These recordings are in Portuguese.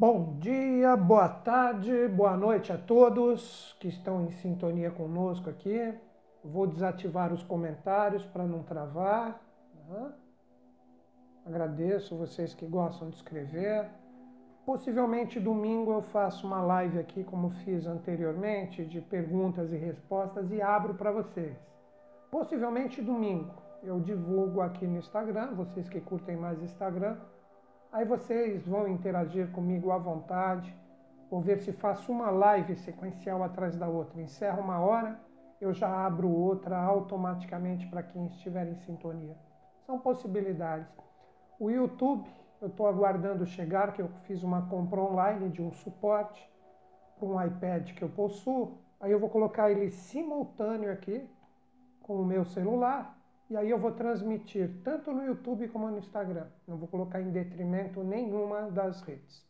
Bom dia, boa tarde, boa noite a todos que estão em sintonia conosco aqui. Vou desativar os comentários para não travar. Né? Agradeço vocês que gostam de escrever. Possivelmente domingo eu faço uma live aqui, como fiz anteriormente, de perguntas e respostas e abro para vocês. Possivelmente domingo eu divulgo aqui no Instagram, vocês que curtem mais Instagram Aí vocês vão interagir comigo à vontade. Vou ver se faço uma live sequencial atrás da outra. Encerro uma hora, eu já abro outra automaticamente para quem estiver em sintonia. São possibilidades. O YouTube, eu estou aguardando chegar, que eu fiz uma compra online de um suporte para um iPad que eu possuo. Aí eu vou colocar ele simultâneo aqui com o meu celular e aí eu vou transmitir tanto no YouTube como no Instagram. Não vou colocar em detrimento nenhuma das redes.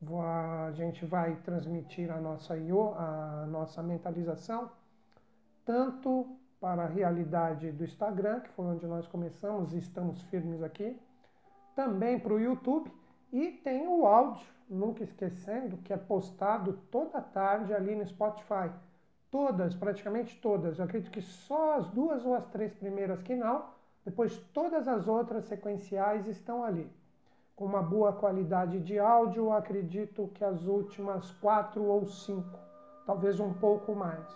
Vou, a gente vai transmitir a nossa IO, a nossa mentalização, tanto para a realidade do Instagram, que foi onde nós começamos e estamos firmes aqui, também para o YouTube e tem o áudio, nunca esquecendo, que é postado toda tarde ali no Spotify. Todas, praticamente todas. Eu acredito que só as duas ou as três primeiras que não, depois todas as outras sequenciais estão ali. Com uma boa qualidade de áudio, acredito que as últimas quatro ou cinco, talvez um pouco mais.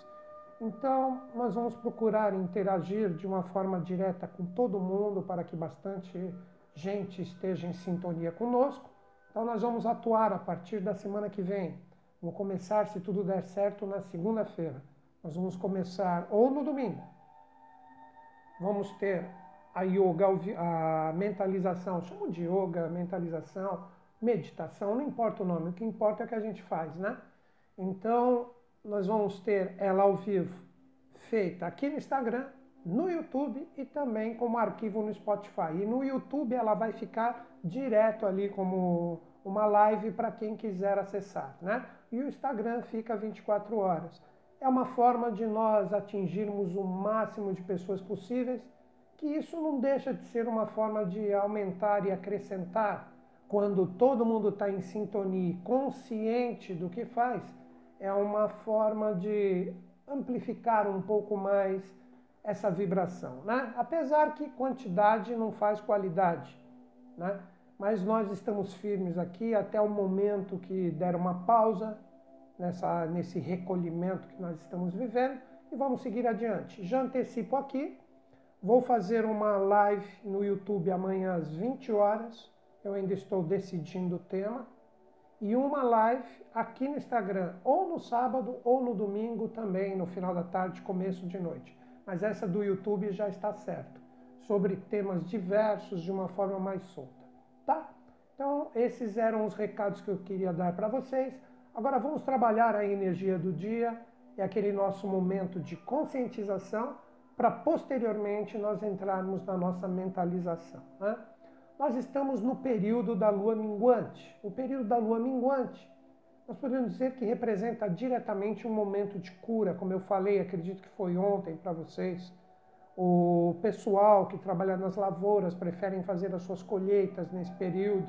Então, nós vamos procurar interagir de uma forma direta com todo mundo para que bastante gente esteja em sintonia conosco. Então, nós vamos atuar a partir da semana que vem Vou começar, se tudo der certo, na segunda-feira. Nós vamos começar ou no domingo. Vamos ter a yoga, a mentalização, chamo de yoga, mentalização, meditação, não importa o nome, o que importa é o que a gente faz, né? Então, nós vamos ter ela ao vivo, feita aqui no Instagram, no YouTube e também como arquivo no Spotify. E no YouTube ela vai ficar direto ali como uma live para quem quiser acessar, né? e o Instagram fica 24 horas. É uma forma de nós atingirmos o máximo de pessoas possíveis, que isso não deixa de ser uma forma de aumentar e acrescentar. Quando todo mundo está em sintonia consciente do que faz, é uma forma de amplificar um pouco mais essa vibração, né? Apesar que quantidade não faz qualidade, né? Mas nós estamos firmes aqui até o momento que der uma pausa nessa, nesse recolhimento que nós estamos vivendo e vamos seguir adiante. Já antecipo aqui, vou fazer uma live no YouTube amanhã às 20 horas, eu ainda estou decidindo o tema, e uma live aqui no Instagram, ou no sábado ou no domingo também, no final da tarde, começo de noite. Mas essa do YouTube já está certo, sobre temas diversos de uma forma mais solta tá? Então, esses eram os recados que eu queria dar para vocês. Agora vamos trabalhar a energia do dia, é aquele nosso momento de conscientização para posteriormente nós entrarmos na nossa mentalização. Né? Nós estamos no período da lua minguante. O período da lua minguante, nós podemos dizer que representa diretamente um momento de cura, como eu falei, acredito que foi ontem para vocês o pessoal que trabalha nas lavouras preferem fazer as suas colheitas nesse período.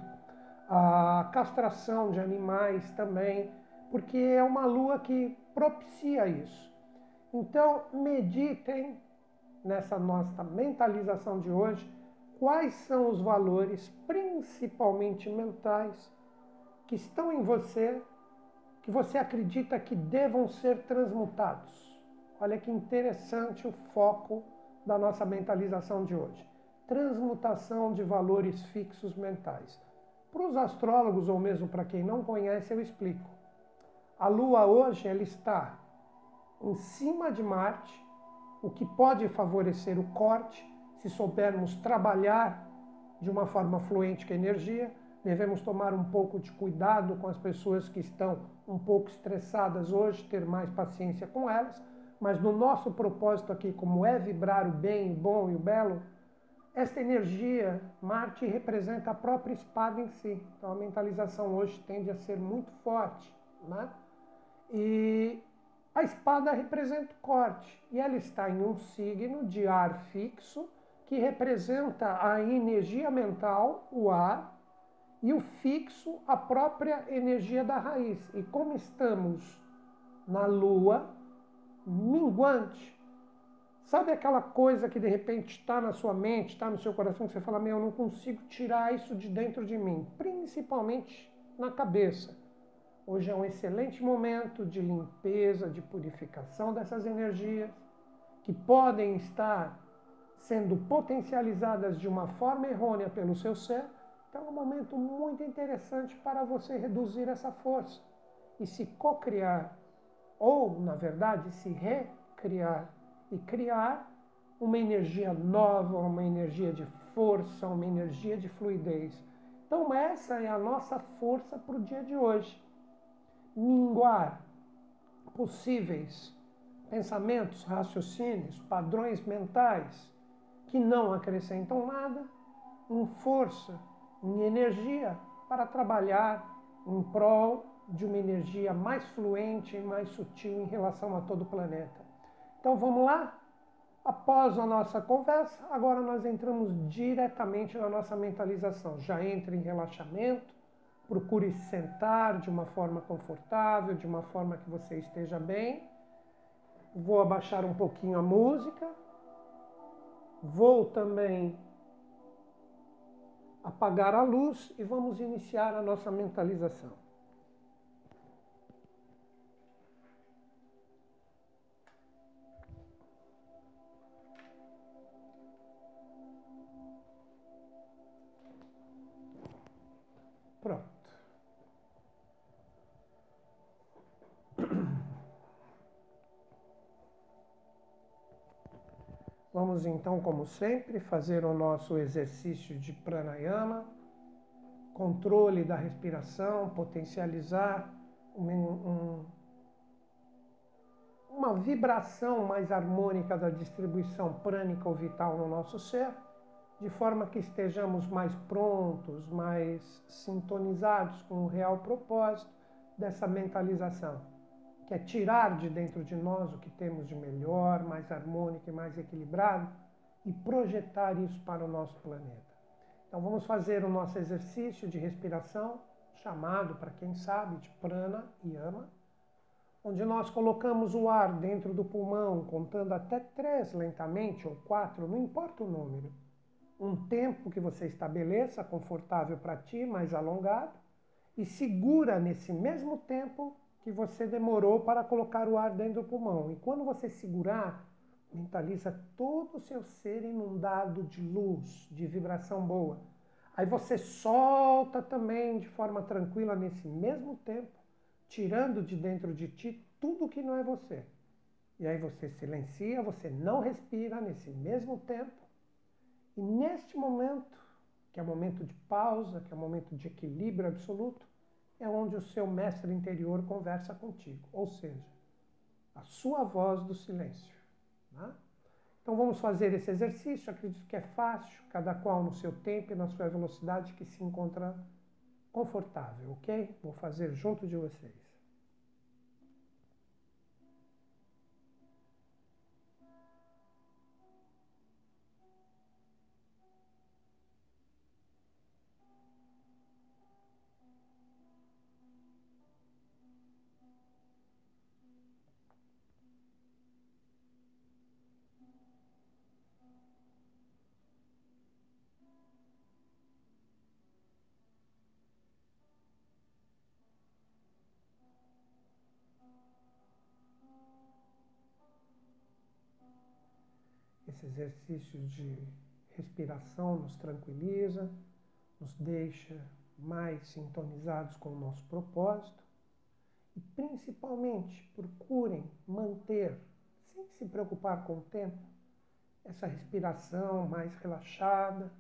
A castração de animais também, porque é uma lua que propicia isso. Então, meditem nessa nossa mentalização de hoje quais são os valores, principalmente mentais, que estão em você, que você acredita que devam ser transmutados. Olha que interessante o foco da nossa mentalização de hoje. Transmutação de valores fixos mentais. Para os astrólogos, ou mesmo para quem não conhece, eu explico. A Lua hoje ela está em cima de Marte, o que pode favorecer o corte, se soubermos trabalhar de uma forma fluente com a energia. Devemos tomar um pouco de cuidado com as pessoas que estão um pouco estressadas hoje, ter mais paciência com elas mas no nosso propósito aqui, como é vibrar o bem, o bom e o belo, esta energia, Marte representa a própria espada em si. Então a mentalização hoje tende a ser muito forte. Né? E a espada representa o corte. E ela está em um signo de ar fixo, que representa a energia mental, o ar, e o fixo a própria energia da raiz. E como estamos na lua minguante, sabe aquela coisa que de repente está na sua mente, está no seu coração, que você fala, meu, eu não consigo tirar isso de dentro de mim, principalmente na cabeça. Hoje é um excelente momento de limpeza, de purificação dessas energias que podem estar sendo potencializadas de uma forma errônea pelo seu ser então é um momento muito interessante para você reduzir essa força e se cocriar, ou, na verdade, se recriar e criar uma energia nova, uma energia de força, uma energia de fluidez. Então, essa é a nossa força para o dia de hoje. Minguar possíveis pensamentos, raciocínios, padrões mentais que não acrescentam nada em força em energia para trabalhar em prol de uma energia mais fluente e mais sutil em relação a todo o planeta. Então vamos lá? Após a nossa conversa, agora nós entramos diretamente na nossa mentalização. Já entre em relaxamento, procure sentar de uma forma confortável, de uma forma que você esteja bem. Vou abaixar um pouquinho a música. Vou também apagar a luz e vamos iniciar a nossa mentalização. Vamos então, como sempre, fazer o nosso exercício de pranayama, controle da respiração, potencializar um, um, uma vibração mais harmônica da distribuição prânica ou vital no nosso ser, de forma que estejamos mais prontos, mais sintonizados com o real propósito dessa mentalização que é tirar de dentro de nós o que temos de melhor, mais harmônico e mais equilibrado e projetar isso para o nosso planeta. Então vamos fazer o nosso exercício de respiração, chamado, para quem sabe, de prana e ama, onde nós colocamos o ar dentro do pulmão, contando até três lentamente ou quatro, não importa o número. Um tempo que você estabeleça confortável para ti, mais alongado, e segura nesse mesmo tempo que você demorou para colocar o ar dentro do pulmão. E quando você segurar, mentaliza todo o seu ser inundado de luz, de vibração boa. Aí você solta também de forma tranquila nesse mesmo tempo, tirando de dentro de ti tudo que não é você. E aí você silencia, você não respira nesse mesmo tempo. E neste momento, que é o momento de pausa, que é o momento de equilíbrio absoluto, é onde o seu mestre interior conversa contigo, ou seja, a sua voz do silêncio. Né? Então vamos fazer esse exercício, acredito que é fácil, cada qual no seu tempo e na sua velocidade que se encontra confortável, ok? Vou fazer junto de vocês. Esse exercício de respiração nos tranquiliza, nos deixa mais sintonizados com o nosso propósito. E principalmente procurem manter, sem se preocupar com o tempo, essa respiração mais relaxada,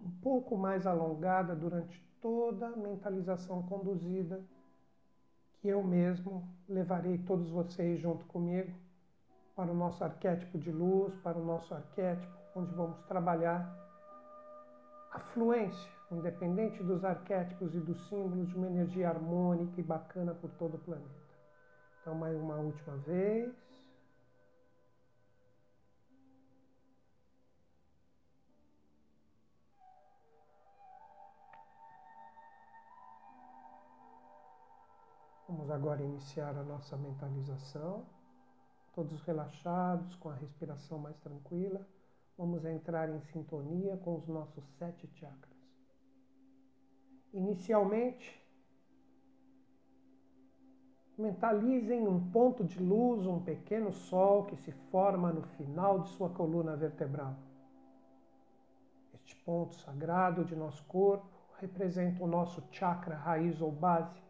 um pouco mais alongada durante toda a mentalização conduzida que eu mesmo levarei todos vocês junto comigo para o nosso arquétipo de luz, para o nosso arquétipo onde vamos trabalhar a fluência, independente dos arquétipos e dos símbolos, de uma energia harmônica e bacana por todo o planeta. Então, mais uma última vez. Vamos agora iniciar a nossa mentalização. Todos relaxados, com a respiração mais tranquila. Vamos entrar em sintonia com os nossos sete chakras. Inicialmente, mentalizem um ponto de luz, um pequeno sol que se forma no final de sua coluna vertebral. Este ponto sagrado de nosso corpo representa o nosso chakra raiz ou básico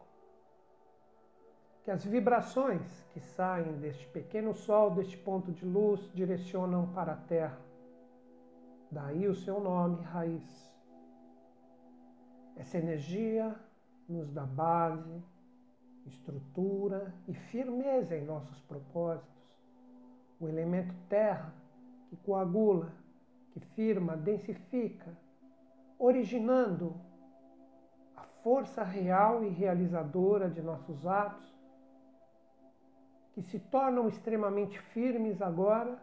que as vibrações que saem deste pequeno sol, deste ponto de luz, direcionam para a Terra. Daí o seu nome, raiz. Essa energia nos dá base, estrutura e firmeza em nossos propósitos. O elemento terra que coagula, que firma, densifica, originando a força real e realizadora de nossos atos que se tornam extremamente firmes agora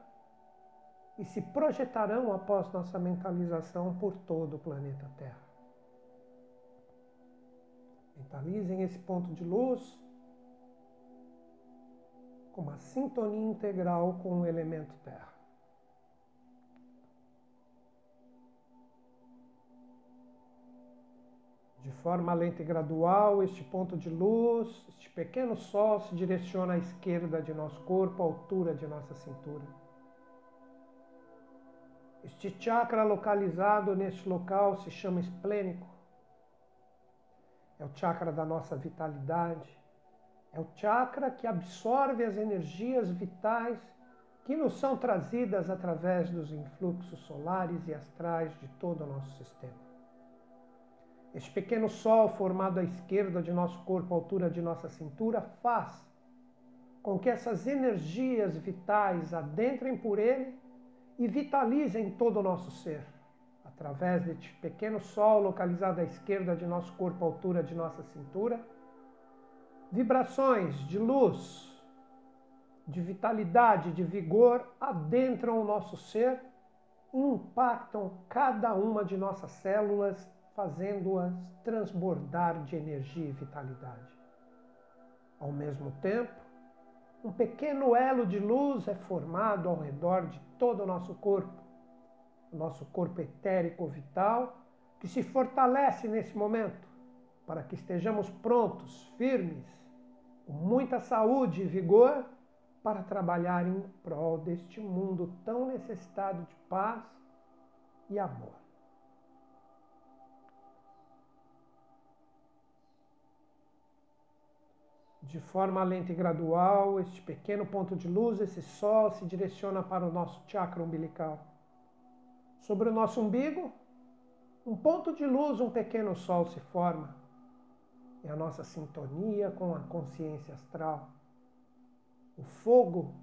e se projetarão após nossa mentalização por todo o planeta Terra. Mentalizem esse ponto de luz com uma sintonia integral com o elemento Terra. Forma lenta e gradual, este ponto de luz, este pequeno sol se direciona à esquerda de nosso corpo, à altura de nossa cintura. Este chakra localizado neste local se chama esplênico. É o chakra da nossa vitalidade. É o chakra que absorve as energias vitais que nos são trazidas através dos influxos solares e astrais de todo o nosso sistema. Este pequeno sol formado à esquerda de nosso corpo, à altura de nossa cintura, faz com que essas energias vitais adentrem por ele e vitalizem todo o nosso ser. Através deste pequeno sol localizado à esquerda de nosso corpo, à altura de nossa cintura, vibrações de luz, de vitalidade, de vigor adentram o nosso ser e impactam cada uma de nossas células fazendo-as transbordar de energia e vitalidade. Ao mesmo tempo, um pequeno elo de luz é formado ao redor de todo o nosso corpo, o nosso corpo etérico vital, que se fortalece nesse momento, para que estejamos prontos, firmes, com muita saúde e vigor para trabalhar em prol deste mundo tão necessitado de paz e amor. De forma lenta e gradual, este pequeno ponto de luz, esse sol, se direciona para o nosso chakra umbilical. Sobre o nosso umbigo, um ponto de luz, um pequeno sol se forma. É a nossa sintonia com a consciência astral. O fogo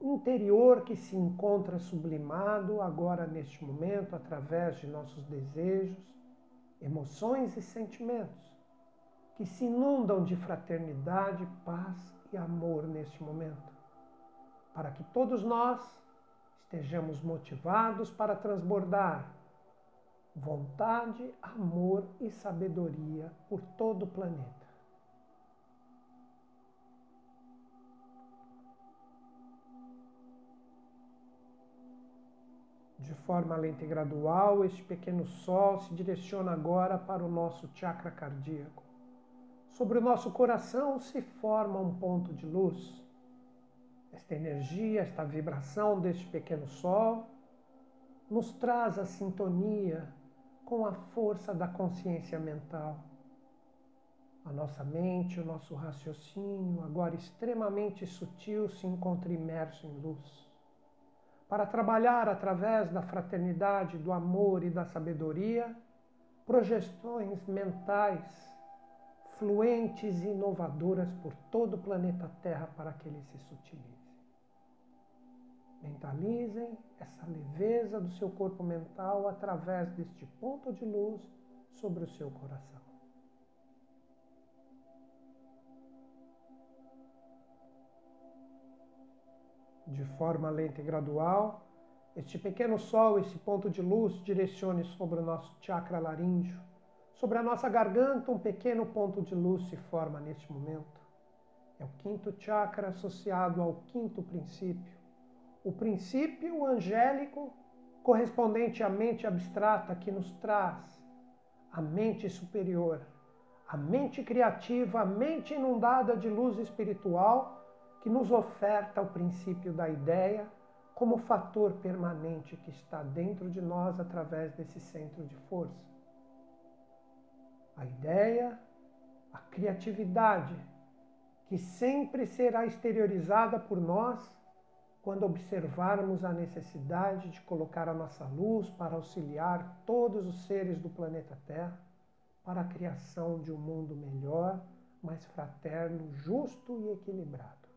interior que se encontra sublimado agora neste momento através de nossos desejos, emoções e sentimentos que se inundam de fraternidade, paz e amor neste momento, para que todos nós estejamos motivados para transbordar vontade, amor e sabedoria por todo o planeta. De forma lenta e gradual, este pequeno sol se direciona agora para o nosso chakra cardíaco sobre o nosso coração se forma um ponto de luz. Esta energia, esta vibração deste pequeno sol nos traz a sintonia com a força da consciência mental. A nossa mente, o nosso raciocínio, agora extremamente sutil, se encontra imerso em luz. Para trabalhar através da fraternidade, do amor e da sabedoria, projeções mentais fluentes e inovadoras por todo o planeta Terra para que ele se sutilize. Mentalizem essa leveza do seu corpo mental através deste ponto de luz sobre o seu coração. De forma lenta e gradual, este pequeno sol, esse ponto de luz, direcione sobre o nosso chakra laríngeo Sobre a nossa garganta, um pequeno ponto de luz se forma neste momento. É o quinto chakra associado ao quinto princípio. O princípio angélico correspondente à mente abstrata que nos traz a mente superior, a mente criativa, a mente inundada de luz espiritual que nos oferta o princípio da ideia como fator permanente que está dentro de nós através desse centro de força. A ideia, a criatividade, que sempre será exteriorizada por nós quando observarmos a necessidade de colocar a nossa luz para auxiliar todos os seres do planeta Terra para a criação de um mundo melhor, mais fraterno, justo e equilibrado.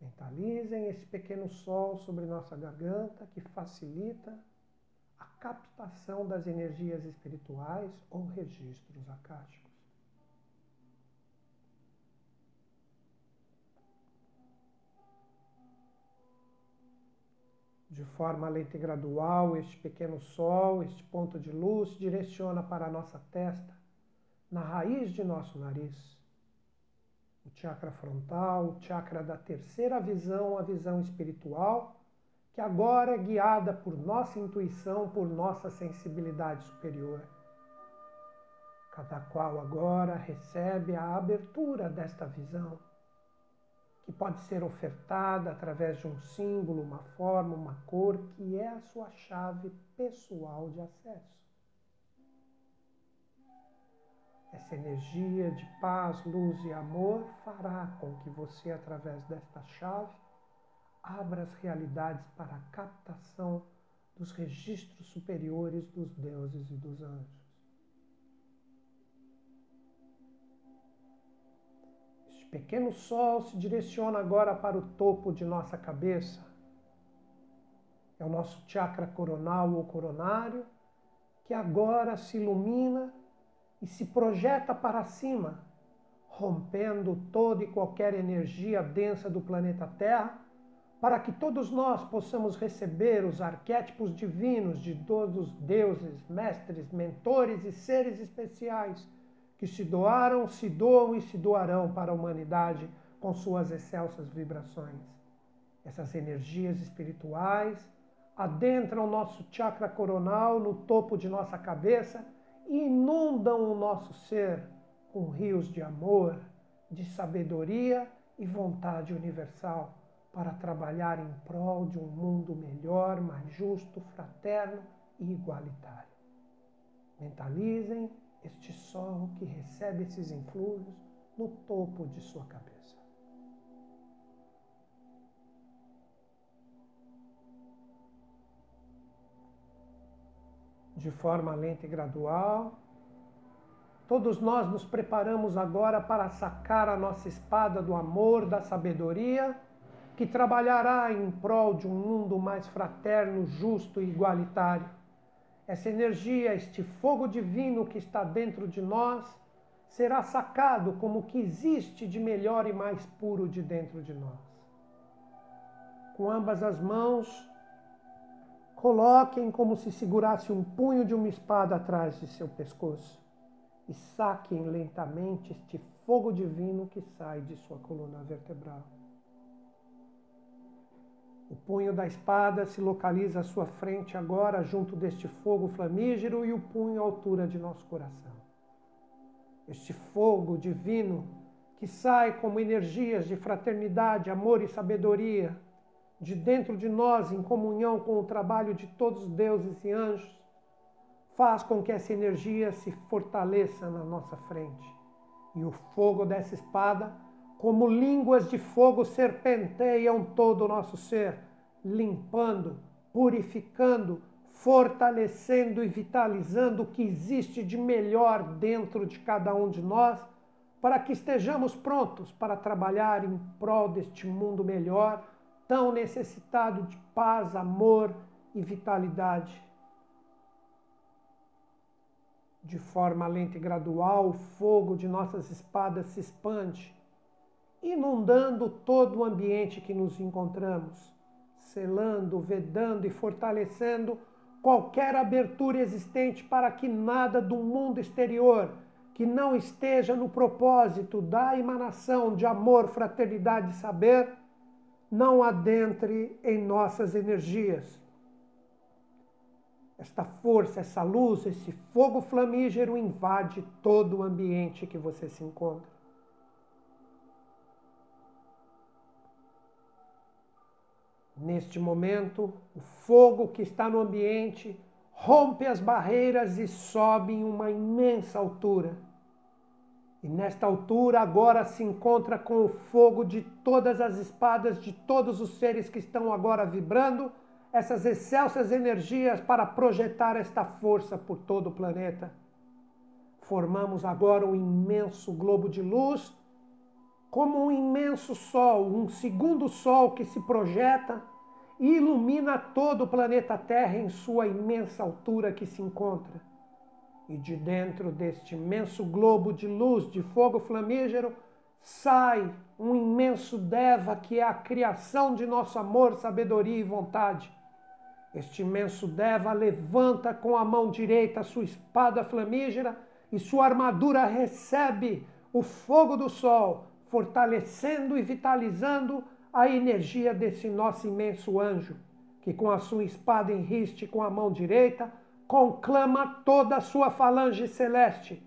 Mentalizem esse pequeno sol sobre nossa garganta que facilita captação das energias espirituais ou registros acásticos. De forma lenta e gradual, este pequeno sol, este ponto de luz, direciona para a nossa testa, na raiz de nosso nariz. O chakra frontal, o chakra da terceira visão, a visão espiritual, que agora é guiada por nossa intuição, por nossa sensibilidade superior. Cada qual agora recebe a abertura desta visão que pode ser ofertada através de um símbolo, uma forma, uma cor, que é a sua chave pessoal de acesso. Essa energia de paz, luz e amor fará com que você, através desta chave, abra as realidades para a captação dos registros superiores dos deuses e dos anjos. pequeno sol se direciona agora para o topo de nossa cabeça. É o nosso chakra coronal ou coronário, que agora se ilumina e se projeta para cima, rompendo toda e qualquer energia densa do planeta Terra, para que todos nós possamos receber os arquétipos divinos de todos os deuses, mestres, mentores e seres especiais que se doaram, se doam e se doarão para a humanidade com suas excelsas vibrações. Essas energias espirituais adentram o nosso chakra coronal no topo de nossa cabeça e inundam o nosso ser com rios de amor, de sabedoria e vontade universal para trabalhar em prol de um mundo melhor, mais justo, fraterno e igualitário. Mentalizem este sol que recebe esses influxos no topo de sua cabeça. De forma lenta e gradual, todos nós nos preparamos agora para sacar a nossa espada do amor, da sabedoria, que trabalhará em prol de um mundo mais fraterno, justo e igualitário essa energia, este fogo divino que está dentro de nós, será sacado como o que existe de melhor e mais puro de dentro de nós. Com ambas as mãos, coloquem como se segurasse um punho de uma espada atrás de seu pescoço e saquem lentamente este fogo divino que sai de sua coluna vertebral. O punho da espada se localiza à sua frente agora, junto deste fogo flamígero, e o punho à altura de nosso coração. Este fogo divino que sai como energias de fraternidade, amor e sabedoria, de dentro de nós, em comunhão com o trabalho de todos os deuses e anjos, faz com que essa energia se fortaleça na nossa frente. E o fogo dessa espada como línguas de fogo serpenteiam todo o nosso ser, limpando, purificando, fortalecendo e vitalizando o que existe de melhor dentro de cada um de nós, para que estejamos prontos para trabalhar em prol deste mundo melhor, tão necessitado de paz, amor e vitalidade. De forma lenta e gradual, o fogo de nossas espadas se expande inundando todo o ambiente que nos encontramos, selando, vedando e fortalecendo qualquer abertura existente para que nada do mundo exterior que não esteja no propósito da emanação de amor, fraternidade e saber, não adentre em nossas energias. Esta força, essa luz, esse fogo flamígero invade todo o ambiente que você se encontra. Neste momento, o fogo que está no ambiente rompe as barreiras e sobe em uma imensa altura. E nesta altura agora se encontra com o fogo de todas as espadas de todos os seres que estão agora vibrando essas excelsas energias para projetar esta força por todo o planeta. Formamos agora um imenso globo de luz, como um imenso sol, um segundo sol que se projeta ilumina todo o planeta Terra em sua imensa altura que se encontra. E de dentro deste imenso globo de luz, de fogo flamígero, sai um imenso Deva que é a criação de nosso amor, sabedoria e vontade este imenso Deva levanta com a mão direita sua espada flamígera e sua armadura recebe o fogo do sol, fortalecendo e vitalizando a energia desse nosso imenso anjo, que com a sua espada em riste com a mão direita conclama toda a sua falange celeste,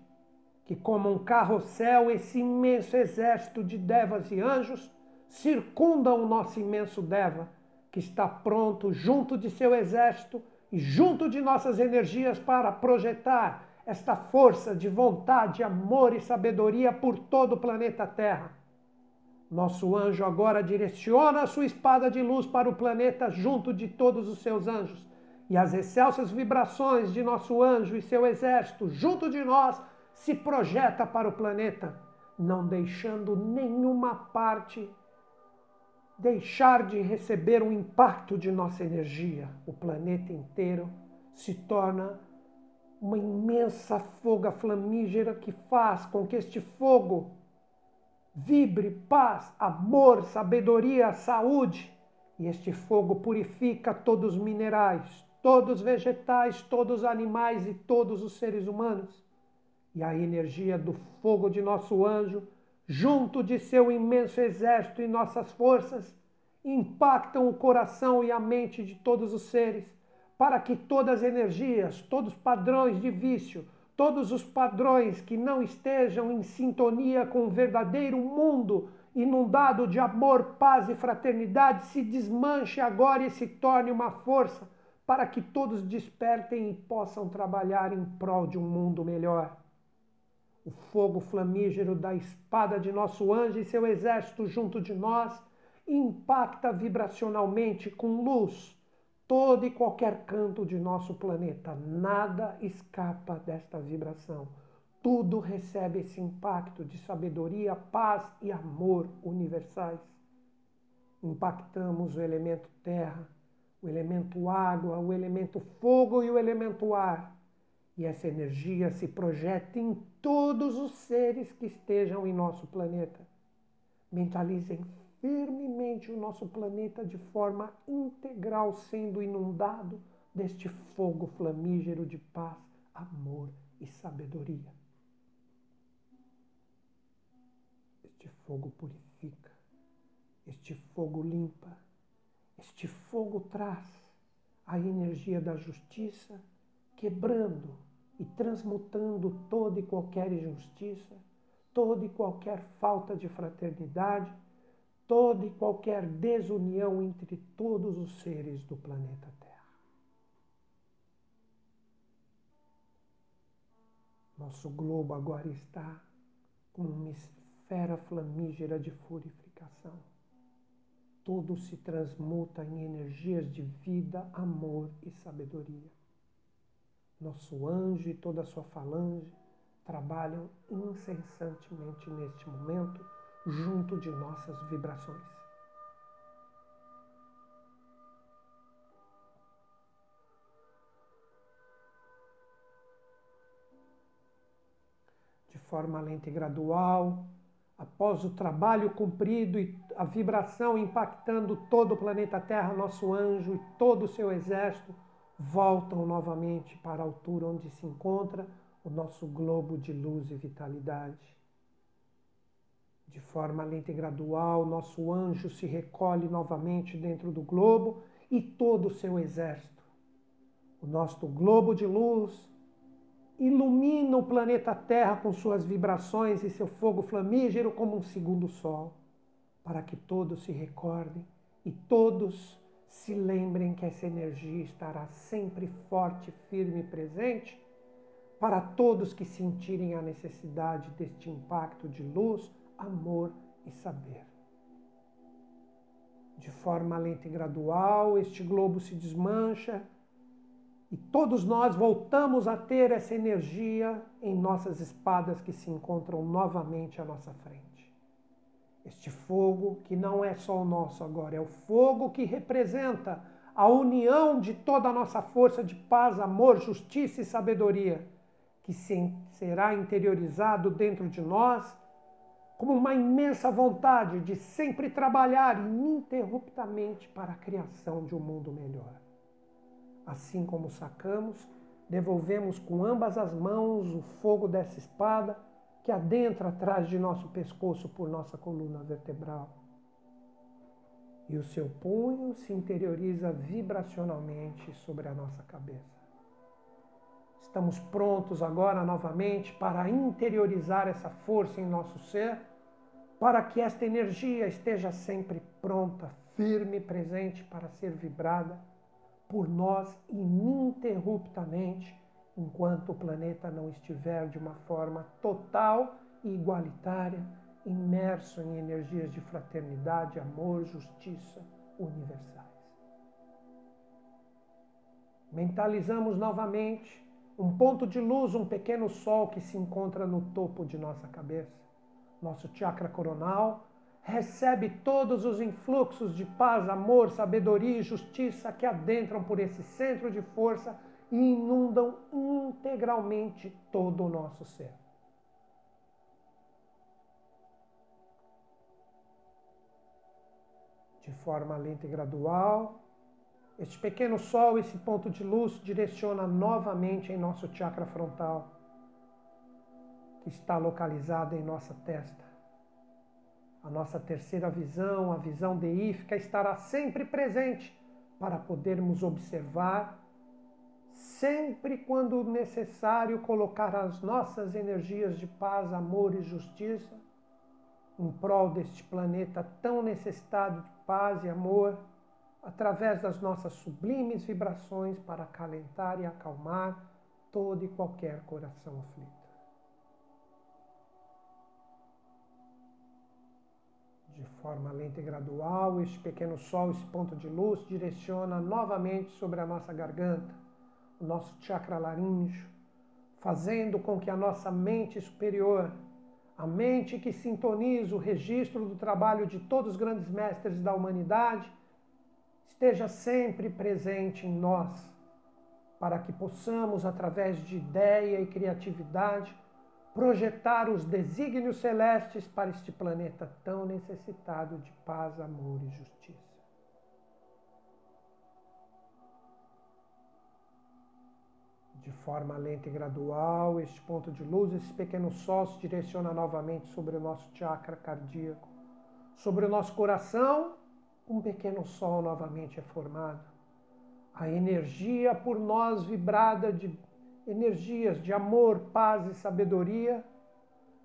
que como um carrossel esse imenso exército de devas e anjos circundam o nosso imenso Deva que está pronto junto de seu exército e junto de nossas energias para projetar esta força de vontade, amor e sabedoria por todo o planeta Terra. Nosso anjo agora direciona a sua espada de luz para o planeta junto de todos os seus anjos. E as excelsas vibrações de nosso anjo e seu exército junto de nós se projeta para o planeta, não deixando nenhuma parte deixar de receber o impacto de nossa energia, o planeta inteiro se torna uma imensa foga flamígera que faz com que este fogo vibre paz, amor, sabedoria, saúde. E este fogo purifica todos os minerais, todos os vegetais, todos os animais e todos os seres humanos. E a energia do fogo de nosso anjo junto de seu imenso exército e nossas forças, impactam o coração e a mente de todos os seres, para que todas as energias, todos os padrões de vício, todos os padrões que não estejam em sintonia com o verdadeiro mundo inundado de amor, paz e fraternidade se desmanche agora e se torne uma força para que todos despertem e possam trabalhar em prol de um mundo melhor. O fogo flamígero da espada de nosso anjo e seu exército junto de nós impacta vibracionalmente com luz todo e qualquer canto de nosso planeta. Nada escapa desta vibração. Tudo recebe esse impacto de sabedoria, paz e amor universais. Impactamos o elemento terra, o elemento água, o elemento fogo e o elemento ar e essa energia se projeta em todos os seres que estejam em nosso planeta. Mentalizem firmemente o nosso planeta de forma integral, sendo inundado deste fogo flamígero de paz, amor e sabedoria. Este fogo purifica, este fogo limpa, este fogo traz a energia da justiça, quebrando e transmutando toda e qualquer injustiça, toda e qualquer falta de fraternidade, toda e qualquer desunião entre todos os seres do planeta Terra. Nosso globo agora está como uma esfera flamígera de purificação. Tudo se transmuta em energias de vida, amor e sabedoria. Nosso anjo e toda a sua falange trabalham incessantemente neste momento junto de nossas vibrações. De forma lenta e gradual, após o trabalho cumprido e a vibração impactando todo o planeta Terra, nosso anjo e todo o seu exército, voltam novamente para a altura onde se encontra o nosso globo de luz e vitalidade. De forma lenta e gradual, nosso anjo se recolhe novamente dentro do globo e todo o seu exército. O nosso globo de luz ilumina o planeta Terra com suas vibrações e seu fogo flamígero como um segundo sol, para que todos se recordem e todos se lembrem que essa energia estará sempre forte, firme e presente para todos que sentirem a necessidade deste impacto de luz, amor e saber. De forma lenta e gradual, este globo se desmancha e todos nós voltamos a ter essa energia em nossas espadas que se encontram novamente à nossa frente. Este fogo que não é só o nosso agora, é o fogo que representa a união de toda a nossa força de paz, amor, justiça e sabedoria, que será interiorizado dentro de nós como uma imensa vontade de sempre trabalhar ininterruptamente para a criação de um mundo melhor. Assim como sacamos, devolvemos com ambas as mãos o fogo dessa espada que adentra atrás de nosso pescoço por nossa coluna vertebral. E o seu punho se interioriza vibracionalmente sobre a nossa cabeça. Estamos prontos agora novamente para interiorizar essa força em nosso ser, para que esta energia esteja sempre pronta, firme, presente para ser vibrada por nós ininterruptamente, enquanto o planeta não estiver de uma forma total e igualitária, imerso em energias de fraternidade, amor, justiça universais. Mentalizamos novamente um ponto de luz, um pequeno sol que se encontra no topo de nossa cabeça. Nosso chakra coronal recebe todos os influxos de paz, amor, sabedoria e justiça que adentram por esse centro de força e inundam integralmente todo o nosso ser. De forma lenta e gradual, este pequeno sol, esse ponto de luz, direciona novamente em nosso chakra frontal, que está localizado em nossa testa. A nossa terceira visão, a visão deífica, estará sempre presente para podermos observar, sempre quando necessário, colocar as nossas energias de paz, amor e justiça em prol deste planeta tão necessitado de paz e amor através das nossas sublimes vibrações para acalentar e acalmar todo e qualquer coração aflito. De forma lenta e gradual, este pequeno sol, esse ponto de luz, direciona novamente sobre a nossa garganta, o nosso chakra laríngeo, fazendo com que a nossa mente superior, a mente que sintoniza o registro do trabalho de todos os grandes mestres da humanidade, esteja sempre presente em nós, para que possamos, através de ideia e criatividade, projetar os desígnios celestes para este planeta tão necessitado de paz, amor e justiça. De forma lenta e gradual, este ponto de luz, esse pequeno sol se direciona novamente sobre o nosso chakra cardíaco, sobre o nosso coração um pequeno sol novamente é formado. A energia por nós vibrada de energias de amor, paz e sabedoria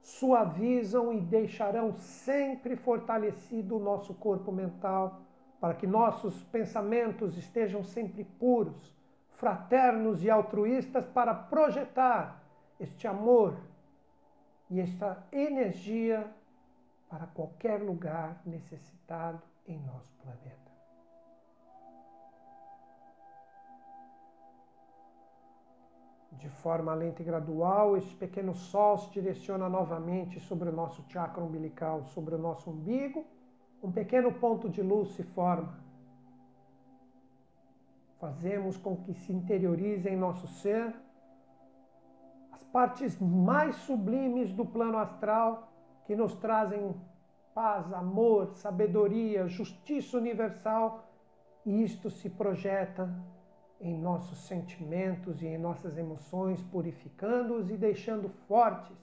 suavizam e deixarão sempre fortalecido o nosso corpo mental, para que nossos pensamentos estejam sempre puros, fraternos e altruístas para projetar este amor e esta energia para qualquer lugar necessitado em nosso planeta. De forma lenta e gradual, este pequeno sol se direciona novamente sobre o nosso chakra umbilical, sobre o nosso umbigo. Um pequeno ponto de luz se forma. Fazemos com que se interiorize em nosso ser as partes mais sublimes do plano astral que nos trazem paz, amor, sabedoria, justiça universal, isto se projeta em nossos sentimentos e em nossas emoções, purificando-os e deixando fortes,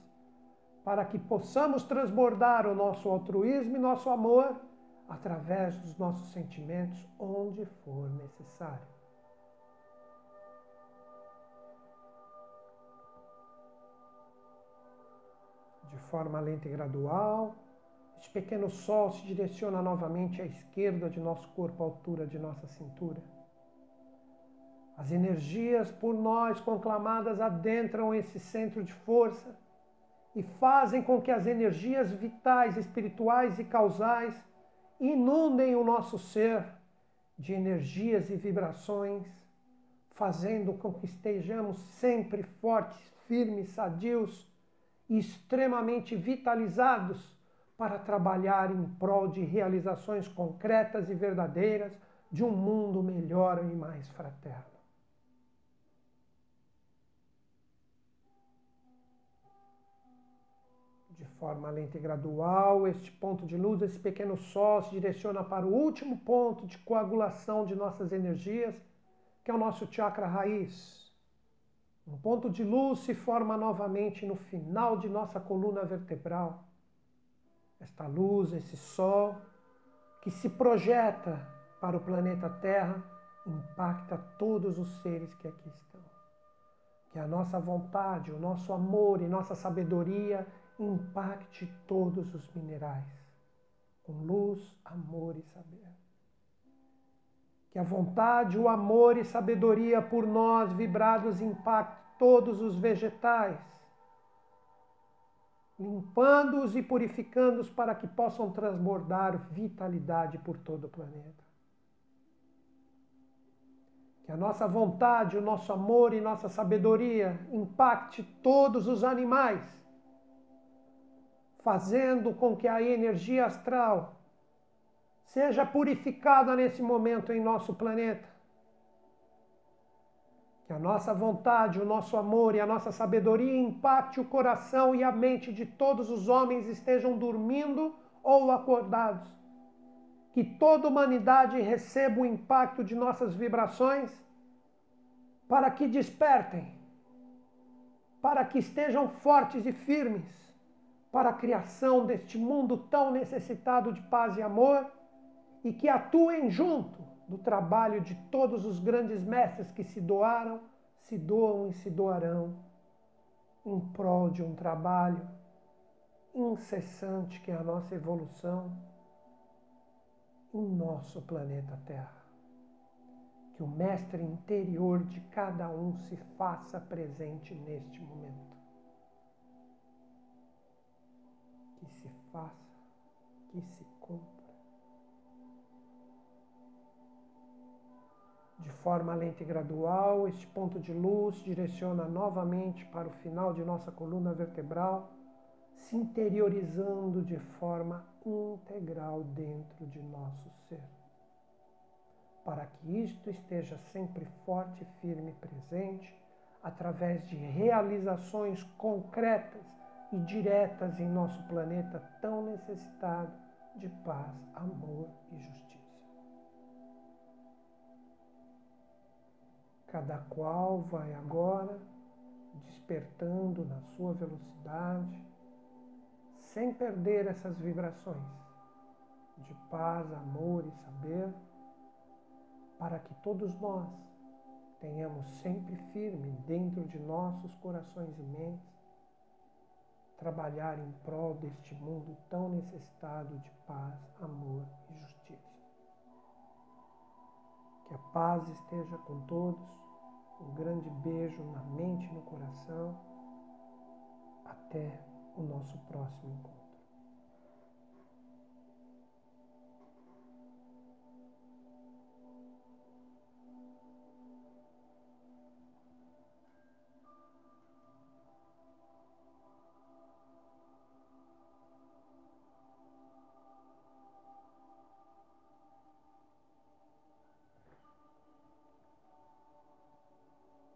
para que possamos transbordar o nosso altruísmo e nosso amor através dos nossos sentimentos onde for necessário. De forma lenta e gradual, este pequeno sol se direciona novamente à esquerda de nosso corpo, à altura de nossa cintura. As energias por nós conclamadas adentram esse centro de força e fazem com que as energias vitais, espirituais e causais inundem o nosso ser de energias e vibrações, fazendo com que estejamos sempre fortes, firmes, sadios e extremamente vitalizados para trabalhar em prol de realizações concretas e verdadeiras de um mundo melhor e mais fraterno. De forma lenta e gradual, este ponto de luz, esse pequeno sol, se direciona para o último ponto de coagulação de nossas energias, que é o nosso chakra raiz. Um ponto de luz se forma novamente no final de nossa coluna vertebral. Esta luz, esse sol, que se projeta para o planeta Terra, impacta todos os seres que aqui estão. Que a nossa vontade, o nosso amor e nossa sabedoria impacte todos os minerais com luz, amor e saber. Que a vontade, o amor e sabedoria por nós vibrados impacte todos os vegetais, limpando-os e purificando-os para que possam transbordar vitalidade por todo o planeta. Que a nossa vontade, o nosso amor e nossa sabedoria impacte todos os animais fazendo com que a energia astral seja purificada nesse momento em nosso planeta. Que a nossa vontade, o nosso amor e a nossa sabedoria impacte o coração e a mente de todos os homens estejam dormindo ou acordados. Que toda a humanidade receba o impacto de nossas vibrações para que despertem, para que estejam fortes e firmes para a criação deste mundo tão necessitado de paz e amor e que atuem junto do trabalho de todos os grandes mestres que se doaram, se doam e se doarão em prol de um trabalho incessante que é a nossa evolução em nosso planeta Terra. Que o mestre interior de cada um se faça presente neste momento. faça, que se De forma lenta e gradual, este ponto de luz direciona novamente para o final de nossa coluna vertebral, se interiorizando de forma integral dentro de nosso ser. Para que isto esteja sempre forte, firme e presente, através de realizações concretas e diretas em nosso planeta tão necessitado de paz, amor e justiça. Cada qual vai agora despertando na sua velocidade, sem perder essas vibrações de paz, amor e saber, para que todos nós tenhamos sempre firme dentro de nossos corações e mentes trabalhar em prol deste mundo tão necessitado de paz, amor e justiça. Que a paz esteja com todos. Um grande beijo na mente e no coração. Até o nosso próximo encontro.